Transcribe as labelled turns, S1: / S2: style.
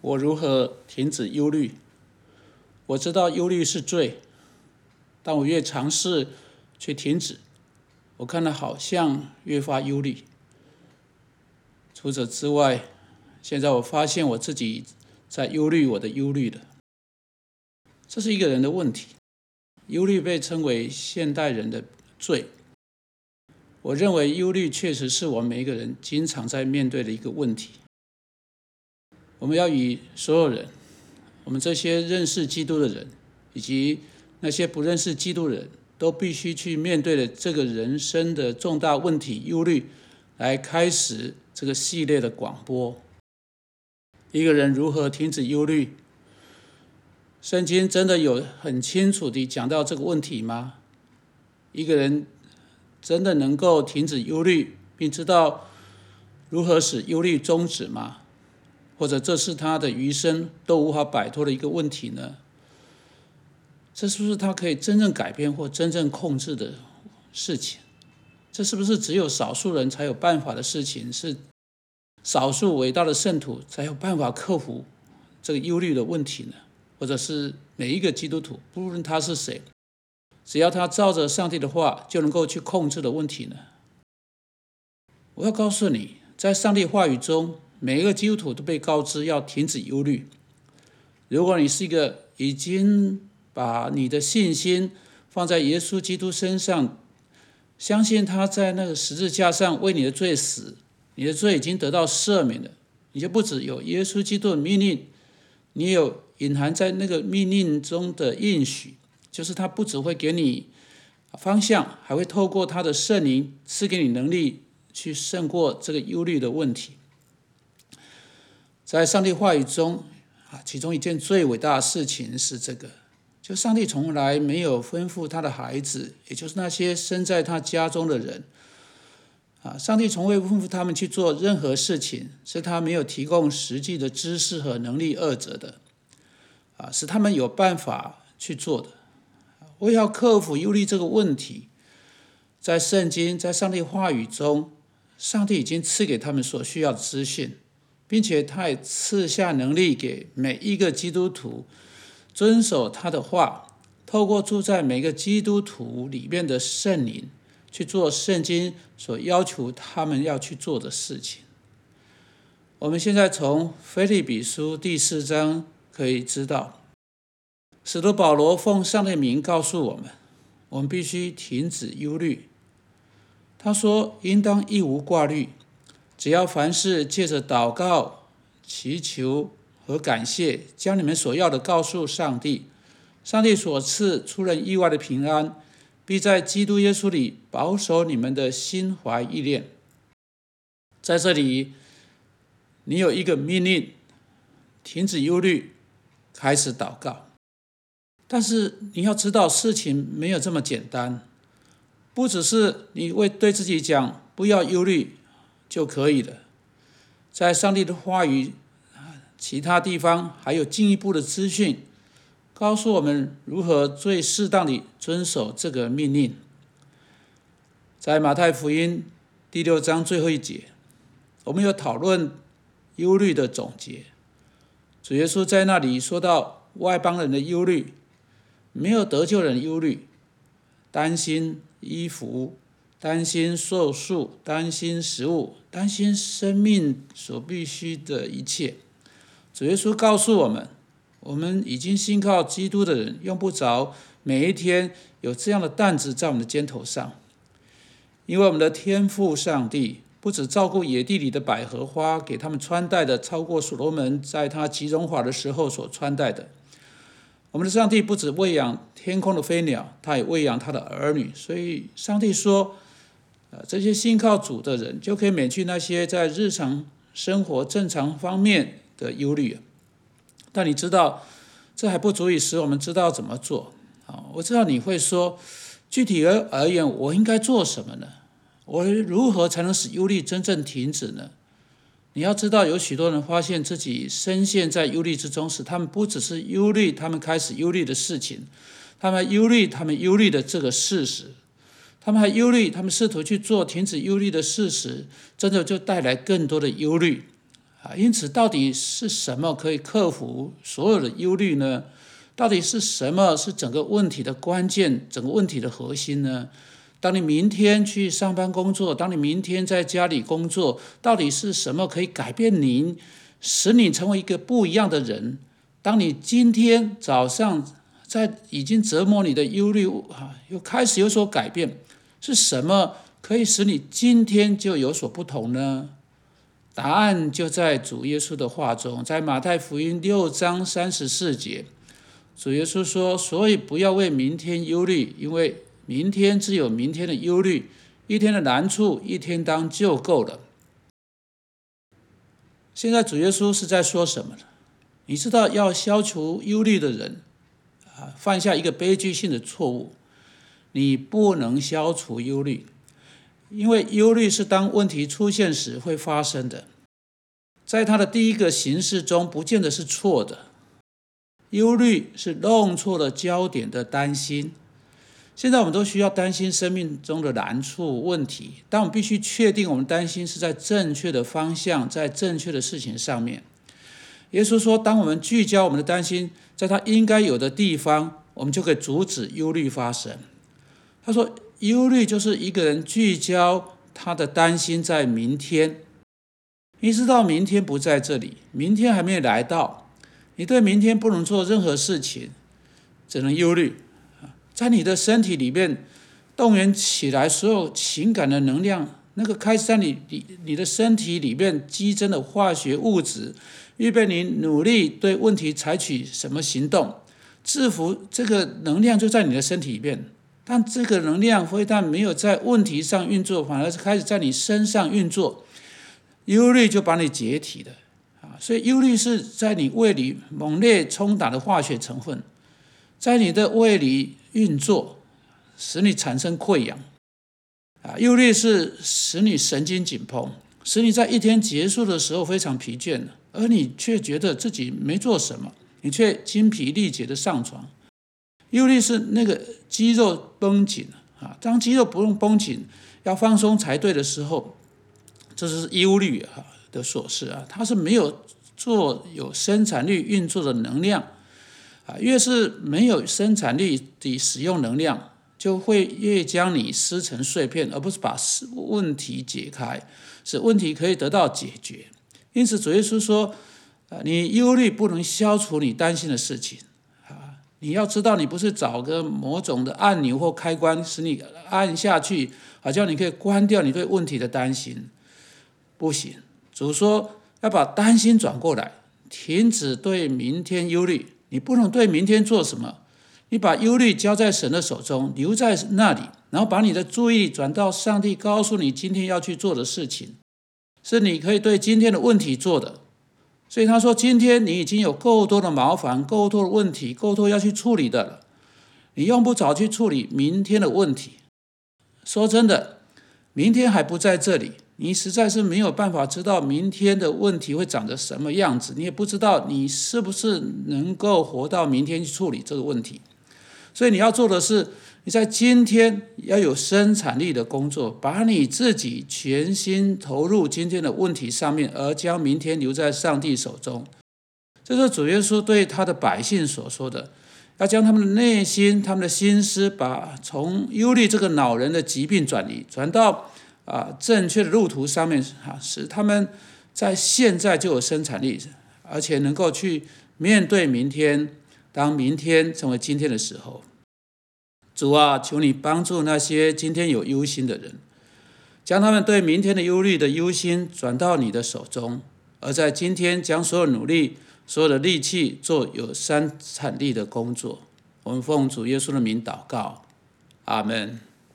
S1: 我如何停止忧虑？我知道忧虑是罪，但我越尝试去停止，我看了好像越发忧虑。除此之外，现在我发现我自己在忧虑我的忧虑了。这是一个人的问题，忧虑被称为现代人的罪。我认为忧虑确实是我们每一个人经常在面对的一个问题。我们要与所有人，我们这些认识基督的人，以及那些不认识基督的人，都必须去面对的这个人生的重大问题——忧虑，来开始这个系列的广播。一个人如何停止忧虑？圣经真的有很清楚地讲到这个问题吗？一个人真的能够停止忧虑，并知道如何使忧虑终止吗？或者这是他的余生都无法摆脱的一个问题呢？这是不是他可以真正改变或真正控制的事情？这是不是只有少数人才有办法的事情？是少数伟大的圣徒才有办法克服这个忧虑的问题呢？或者是每一个基督徒，不论他是谁，只要他照着上帝的话，就能够去控制的问题呢？我要告诉你，在上帝话语中。每一个基督徒都被告知要停止忧虑。如果你是一个已经把你的信心放在耶稣基督身上，相信他在那个十字架上为你的罪死，你的罪已经得到赦免了，你就不只有耶稣基督的命令，你有隐含在那个命令中的应许，就是他不只会给你方向，还会透过他的圣灵赐给你能力去胜过这个忧虑的问题。在上帝话语中，啊，其中一件最伟大的事情是这个：就上帝从来没有吩咐他的孩子，也就是那些生在他家中的人，啊，上帝从未吩咐他们去做任何事情，是他没有提供实际的知识和能力二者的，啊，使他们有办法去做的。为要克服忧虑这个问题，在圣经，在上帝话语中，上帝已经赐给他们所需要的资讯。并且他也赐下能力给每一个基督徒遵守他的话，透过住在每个基督徒里面的圣灵去做圣经所要求他们要去做的事情。我们现在从腓立比书第四章可以知道，使徒保罗奉上帝名告诉我们，我们必须停止忧虑。他说：“应当一无挂虑。”只要凡事借着祷告、祈求和感谢，将你们所要的告诉上帝，上帝所赐出人意外的平安，必在基督耶稣里保守你们的心怀意念。在这里，你有一个命令：停止忧虑，开始祷告。但是你要知道，事情没有这么简单，不只是你为对自己讲不要忧虑。就可以了。在上帝的话语，其他地方还有进一步的资讯，告诉我们如何最适当的遵守这个命令。在马太福音第六章最后一节，我们有讨论忧虑的总结。主耶稣在那里说到外邦人的忧虑，没有得救人忧虑，担心衣服。担心寿数，担心食物，担心生命所必须的一切。主耶稣告诉我们：，我们已经信靠基督的人，用不着每一天有这样的担子在我们的肩头上，因为我们的天父上帝不止照顾野地里的百合花，给他们穿戴的超过所罗门在他极荣华的时候所穿戴的。我们的上帝不止喂养天空的飞鸟，他也喂养他的儿女。所以，上帝说。这些信靠主的人就可以免去那些在日常生活正常方面的忧虑。但你知道，这还不足以使我们知道怎么做。啊，我知道你会说，具体而而言，我应该做什么呢？我如何才能使忧虑真正停止呢？你要知道，有许多人发现自己深陷在忧虑之中时，他们不只是忧虑，他们开始忧虑的事情，他们忧虑他们忧虑的这个事实。他们还忧虑，他们试图去做停止忧虑的事实，真的就带来更多的忧虑啊。因此，到底是什么可以克服所有的忧虑呢？到底是什么是整个问题的关键，整个问题的核心呢？当你明天去上班工作，当你明天在家里工作，到底是什么可以改变您，使你成为一个不一样的人？当你今天早上在已经折磨你的忧虑啊，又开始有所改变，是什么可以使你今天就有所不同呢？答案就在主耶稣的话中，在马太福音六章三十四节。主耶稣说：“所以不要为明天忧虑，因为明天自有明天的忧虑，一天的难处一天当就够了。”现在主耶稣是在说什么呢？你知道要消除忧虑的人啊，犯下一个悲剧性的错误。你不能消除忧虑，因为忧虑是当问题出现时会发生的，在它的第一个形式中，不见得是错的。忧虑是弄错了焦点的担心。现在我们都需要担心生命中的难处、问题，但我们必须确定我们担心是在正确的方向，在正确的事情上面。耶稣说：“当我们聚焦我们的担心在他应该有的地方，我们就可以阻止忧虑发生。”他说：“忧虑就是一个人聚焦他的担心在明天，你知道明天不在这里，明天还没有来到。”你对明天不能做任何事情，只能忧虑在你的身体里面动员起来所有情感的能量，那个开始在你你你的身体里面激增的化学物质，预备你努力对问题采取什么行动，制服这个能量就在你的身体里面，但这个能量非但没有在问题上运作，反而是开始在你身上运作，忧虑就把你解体了啊。所以忧虑是在你胃里猛烈冲打的化学成分，在你的胃里运作，使你产生溃疡。啊，忧虑是使你神经紧绷，使你在一天结束的时候非常疲倦而你却觉得自己没做什么，你却精疲力竭的上床。忧虑是那个肌肉绷紧啊，当肌肉不用绷紧，要放松才对的时候，这是忧虑啊。的琐事啊，它是没有做有生产力运作的能量啊，越是没有生产力的使用能量，就会越将你撕成碎片，而不是把问题解开，使问题可以得到解决。因此，主耶稣说：啊，你忧虑不能消除你担心的事情，你要知道，你不是找个某种的按钮或开关，使你按下去，好像你可以关掉你对问题的担心，不行。主说要把担心转过来，停止对明天忧虑。你不能对明天做什么，你把忧虑交在神的手中，留在那里，然后把你的注意力转到上帝告诉你今天要去做的事情，是你可以对今天的问题做的。所以他说，今天你已经有够多的麻烦，够多的问题，够多要去处理的了。你用不着去处理明天的问题。说真的，明天还不在这里。你实在是没有办法知道明天的问题会长得什么样子，你也不知道你是不是能够活到明天去处理这个问题。所以你要做的是，你在今天要有生产力的工作，把你自己全心投入今天的问题上面，而将明天留在上帝手中。这是主耶稣对他的百姓所说的，要将他们的内心、他们的心思，把从忧虑这个恼人的疾病转移，转到。啊，正确的路途上面啊，使他们在现在就有生产力，而且能够去面对明天。当明天成为今天的时候，主啊，求你帮助那些今天有忧心的人，将他们对明天的忧虑的忧心转到你的手中，而在今天将所有努力、所有的力气做有生产力的工作。我们奉主耶稣的名祷告，阿门。